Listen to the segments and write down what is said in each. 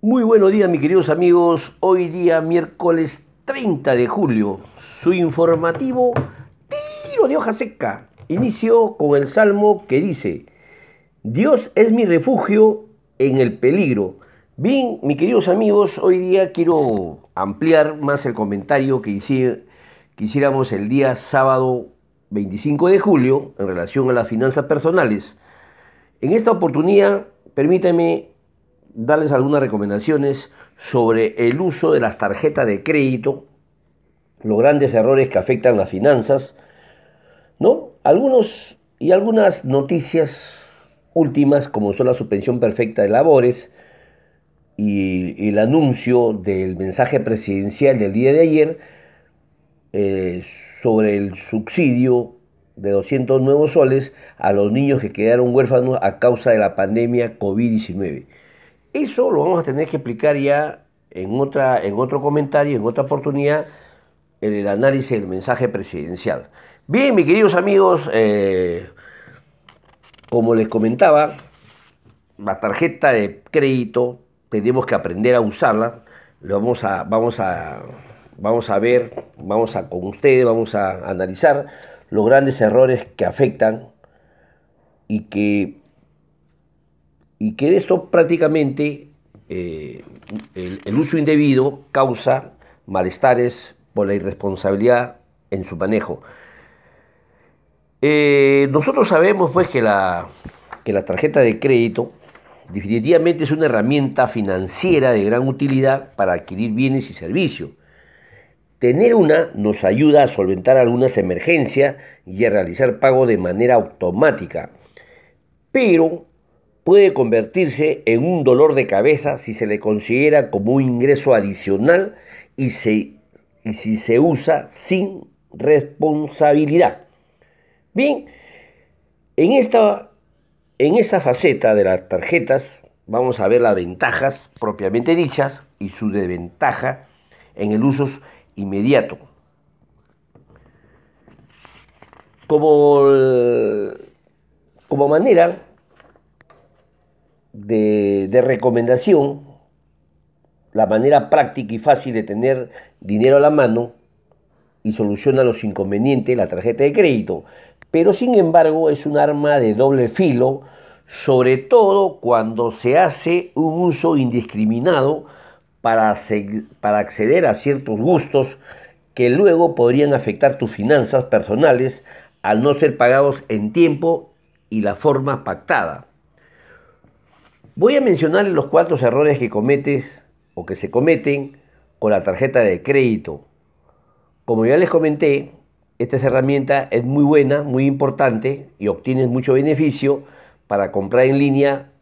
Muy buenos días, mis queridos amigos. Hoy día, miércoles 30 de julio, su informativo tiro de hoja seca. Inicio con el salmo que dice: Dios es mi refugio en el peligro. Bien, mis queridos amigos, hoy día quiero ampliar más el comentario que, que hiciéramos el día sábado 25 de julio en relación a las finanzas personales. En esta oportunidad, permítame darles algunas recomendaciones sobre el uso de las tarjetas de crédito, los grandes errores que afectan las finanzas, ¿no? Algunos y algunas noticias últimas, como son la suspensión perfecta de labores y, el anuncio del mensaje presidencial del día de ayer eh, sobre el subsidio de 200 nuevos soles a los niños que quedaron huérfanos a causa de la pandemia COVID-19. Eso lo vamos a tener que explicar ya en, otra, en otro comentario, en otra oportunidad, en el análisis del mensaje presidencial. Bien, mis queridos amigos, eh, como les comentaba, la tarjeta de crédito tenemos que aprender a usarla. Lo vamos a, vamos a, vamos a ver, vamos a con ustedes, vamos a analizar los grandes errores que afectan y que y que esto prácticamente eh, el, uso indebido causa malestares por la irresponsabilidad en su manejo. Eh, nosotros sabemos pues que la, que la tarjeta de crédito definitivamente es una herramienta financiera de gran utilidad para adquirir bienes y servicios. Tener una nos ayuda a solventar algunas emergencias y a realizar pago de manera automática, pero puede convertirse en un dolor de cabeza si se le considera como un ingreso adicional y, si se usa sin responsabilidad. Bien, en esta, en esta faceta de las tarjetas vamos a ver las ventajas propiamente dichas y su desventaja en el uso inmediato. Como, como manera de, recomendación, la manera práctica y fácil de tener dinero a la mano y soluciona los inconvenientes la tarjeta de crédito. Pero sin embargo es un arma de doble filo, sobre todo cuando se hace un uso indiscriminado para, para acceder a ciertos gustos que luego podrían afectar tus finanzas personales al no ser pagados en tiempo y la forma pactada. Voy a mencionar los cuatro errores que cometes o que se cometen con la tarjeta de crédito. Como ya les comenté, esta herramienta es muy buena, muy importante y obtienes mucho beneficio para comprar en línea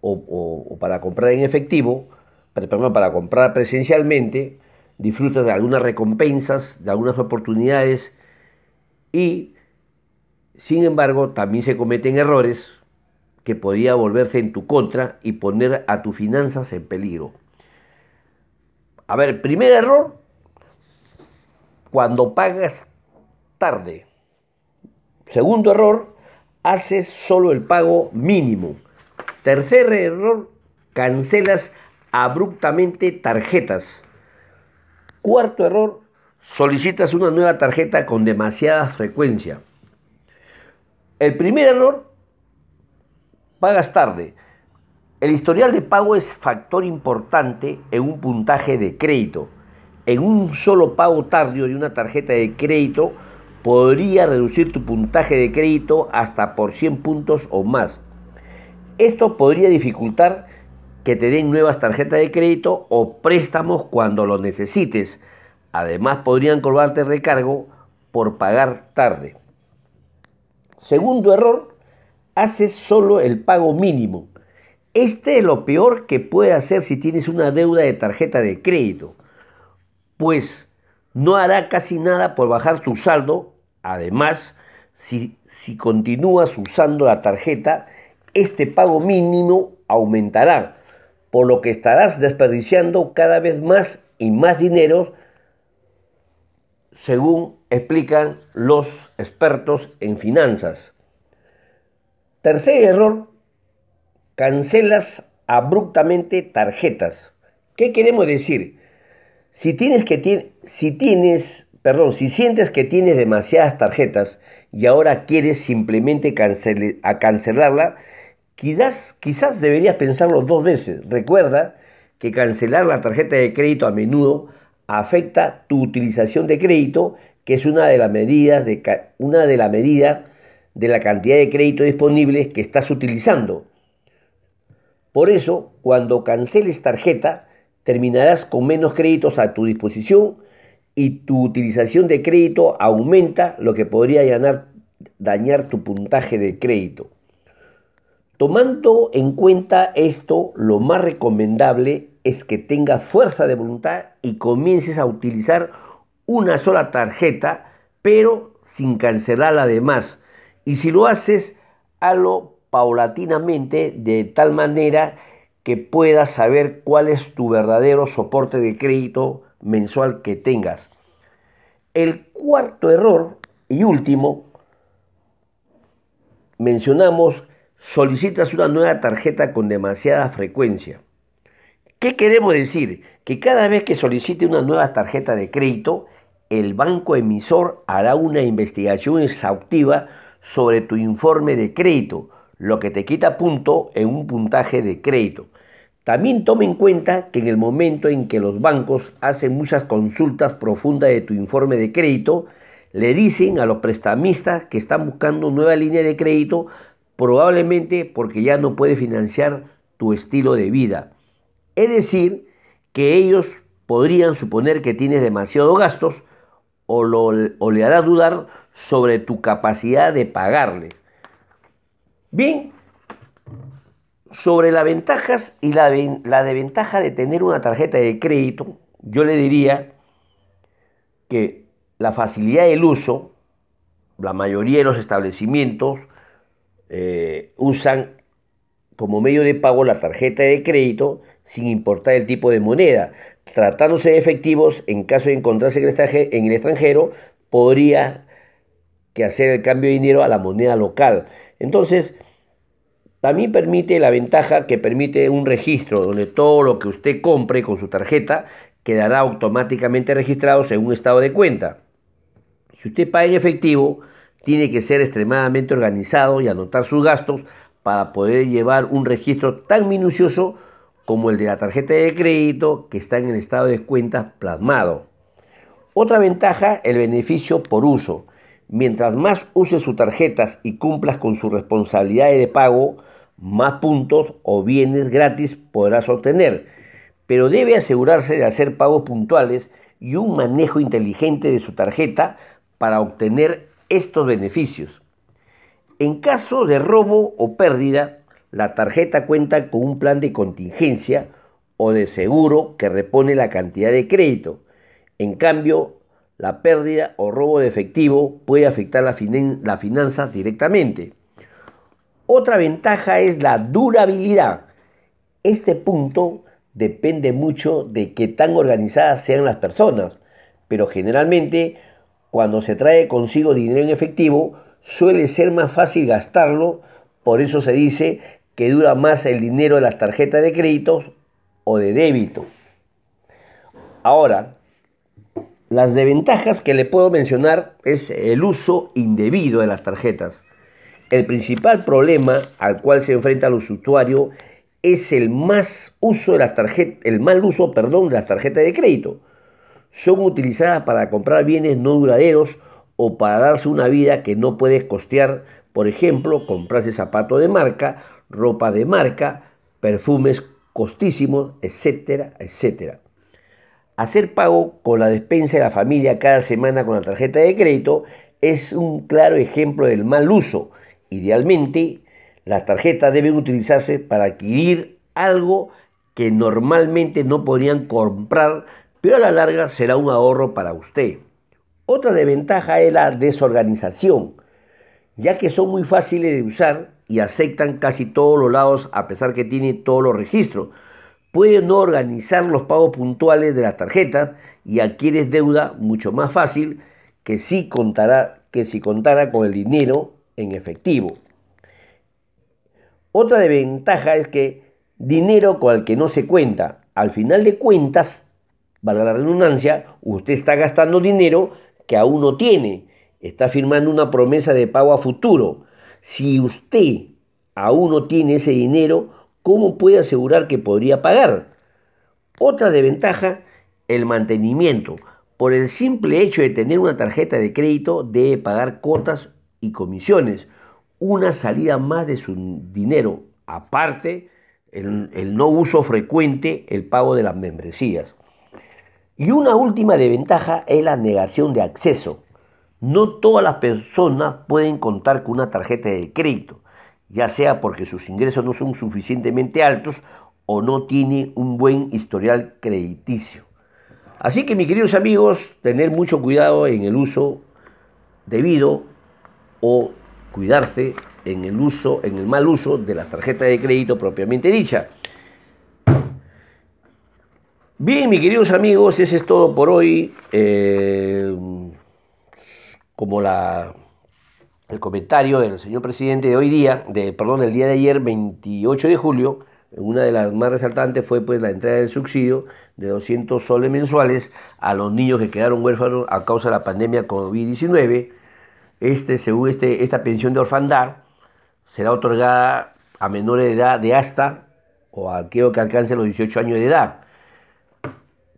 o, para comprar en efectivo, para, para comprar presencialmente, disfrutas de algunas recompensas, de algunas oportunidades y, sin embargo, también se cometen errores que podía volverse en tu contra y poner a tus finanzas en peligro. A ver, primer error, cuando pagas tarde. Segundo error, haces solo el pago mínimo. Tercer error, cancelas abruptamente tarjetas. Cuarto error, solicitas una nueva tarjeta con demasiada frecuencia. El primer error, pagas tarde. El historial de pago es factor importante en un puntaje de crédito. En un solo pago tardío de una tarjeta de crédito podría reducir tu puntaje de crédito hasta por 100 puntos o más. Esto podría dificultar que te den nuevas tarjetas de crédito o préstamos cuando lo necesites. Además podrían cobrarte recargo por pagar tarde. Segundo error, haces solo el pago mínimo. Este es lo peor que puede hacer si tienes una deuda de tarjeta de crédito, pues no hará casi nada por bajar tu saldo. Además, si, continúas usando la tarjeta, este pago mínimo aumentará, por lo que estarás desperdiciando cada vez más y más dinero, según explican los expertos en finanzas. Tercer error, cancelas abruptamente tarjetas. ¿Qué queremos decir? Si tienes que si tienes, perdón, si sientes que tienes demasiadas tarjetas y ahora quieres simplemente cancelarla, quizás, quizás deberías pensarlo dos veces. Recuerda que cancelar la tarjeta de crédito a menudo afecta tu utilización de crédito, que es una de las medidas de, una de, de la cantidad de crédito disponible que estás utilizando. Por eso, cuando canceles tarjeta, terminarás con menos créditos a tu disposición y tu utilización de crédito aumenta, lo que podría dañar tu puntaje de crédito. Tomando en cuenta esto, lo más recomendable es que tengas fuerza de voluntad y comiences a utilizar una sola tarjeta, pero sin cancelar la demás. Y si lo haces, hazlo paulatinamente de tal manera que puedas saber cuál es tu verdadero soporte de crédito mensual que tengas. El cuarto error y último, mencionamos solicitas una nueva tarjeta con demasiada frecuencia. ¿Qué queremos decir? Que cada vez que solicite una nueva tarjeta de crédito, el banco emisor hará una investigación exhaustiva sobre tu informe de crédito, lo que te quita punto en un puntaje de crédito. También tome en cuenta que en el momento en que los bancos hacen muchas consultas profundas de tu informe de crédito, le dicen a los prestamistas que están buscando nueva línea de crédito probablemente porque ya no puede financiar tu estilo de vida. Es decir, que ellos podrían suponer que tienes demasiados gastos o, le hará dudar sobre tu capacidad de pagarle. Bien, sobre las ventajas y la, la desventaja de tener una tarjeta de crédito, yo le diría que la facilidad del uso, la mayoría de los establecimientos eh, usan como medio de pago la tarjeta de crédito sin importar el tipo de moneda. Tratándose de efectivos, en caso de encontrarse en el extranjero, podría que hacer el cambio de dinero a la moneda local. Entonces, también permite la ventaja que permite un registro donde todo lo que usted compre con su tarjeta quedará automáticamente registrado un estado de cuenta. Si usted paga en efectivo, tiene que ser extremadamente organizado y anotar sus gastos para poder llevar un registro tan minucioso como el de la tarjeta de crédito que está en el estado de cuentas plasmado. Otra ventaja, el beneficio por uso. Mientras más use sus tarjetas y cumplas con sus responsabilidades de pago, más puntos o bienes gratis podrás obtener. Pero debe asegurarse de hacer pagos puntuales y un manejo inteligente de su tarjeta para obtener estos beneficios. En caso de robo o pérdida, la tarjeta cuenta con un plan de contingencia o de seguro que repone la cantidad de crédito. En cambio, la pérdida o robo de efectivo puede afectar la, la finanza directamente. Otra ventaja es la durabilidad. Este punto depende mucho de qué tan organizadas sean las personas, pero generalmente cuando se trae consigo dinero en efectivo, suele ser más fácil gastarlo, por eso se dice que dura más el dinero de las tarjetas de crédito o de débito. Ahora, las desventajas que le puedo mencionar es el uso indebido de las tarjetas. El principal problema al cual se enfrenta los usuarios es el, más uso de las el mal uso perdón, de las tarjetas de crédito son utilizadas para comprar bienes no duraderos o para darse una vida que no puedes costear, por ejemplo, comprarse zapatos de marca, ropa de marca, perfumes costísimos, etcétera, etcétera. Hacer pago con la despensa de la familia cada semana con la tarjeta de crédito es un claro ejemplo del mal uso. Idealmente, las tarjetas deben utilizarse para adquirir algo que normalmente no podrían comprar pero a la larga será un ahorro para usted. Otra desventaja es la desorganización, ya que son muy fáciles de usar y aceptan casi todos los lados a pesar que tienen todos los registros. Puede no organizar los pagos puntuales de las tarjetas y adquieres deuda mucho más fácil que si, contará, que si contara con el dinero en efectivo. Otra desventaja es que dinero con el que no se cuenta. Al final de cuentas, valga la redundancia, usted está gastando dinero que aún no tiene. Está firmando una promesa de pago a futuro. Si usted aún no tiene ese dinero, ¿cómo puede asegurar que podría pagar? Otra desventaja, el mantenimiento. Por el simple hecho de tener una tarjeta de crédito, debe pagar cuotas y comisiones. Una salida más de su dinero. Aparte, el, no uso frecuente, el pago de las membresías. Y una última desventaja es la negación de acceso. No todas las personas pueden contar con una tarjeta de crédito, ya sea porque sus ingresos no son suficientemente altos o no tiene un buen historial crediticio. Así que mis queridos amigos, tener mucho cuidado en el uso debido o cuidarse en el uso, en el mal uso de la tarjeta de crédito propiamente dicha. Bien, mis queridos amigos, ese es todo por hoy. Eh, como la, el comentario del señor presidente de hoy día, de, perdón, del día de ayer, 28 de julio, una de las más resaltantes fue pues la entrega del subsidio de 200 soles mensuales a los niños que quedaron huérfanos a causa de la pandemia COVID-19. Este, según este, esta pensión de orfandad, será otorgada a menores de edad de hasta o a que alcancen los 18 años de edad.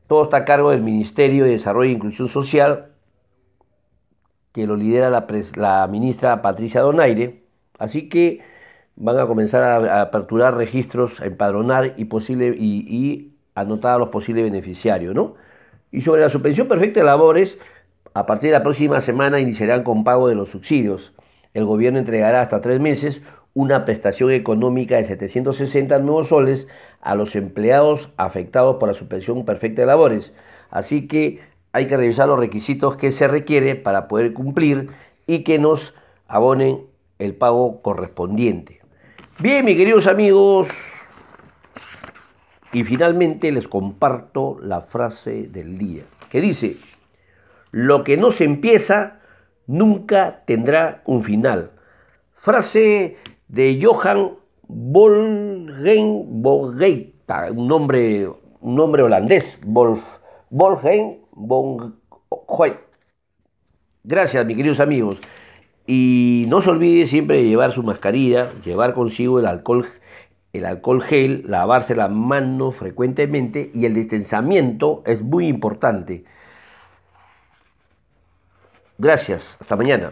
Todo está a cargo del Ministerio de Desarrollo e Inclusión Social, que lo lidera la, ministra Patricia Donaire. Así que van a comenzar a, aperturar registros, a empadronar y, posible, y, anotar a los posibles beneficiarios. ¿no? Y sobre la suspensión perfecta de labores, a partir de la próxima semana iniciarán con pago de los subsidios. El gobierno entregará hasta tres meses una prestación económica de 760 nuevos soles a los empleados afectados por la suspensión perfecta de labores. Así que hay que revisar los requisitos que se requiere para poder cumplir y que nos abonen el pago correspondiente. Bien, mis queridos amigos, y finalmente les comparto la frase del día, que dice, lo que no se empieza nunca tendrá un final. Frase de Johan Volgen un nombre, un nombre holandés, Wolf, Volgen Gracias, mis queridos amigos. Y no se olvide siempre de llevar su mascarilla, llevar consigo el alcohol, el alcohol gel, lavarse las manos frecuentemente y el distanciamiento es muy importante. Gracias, hasta mañana.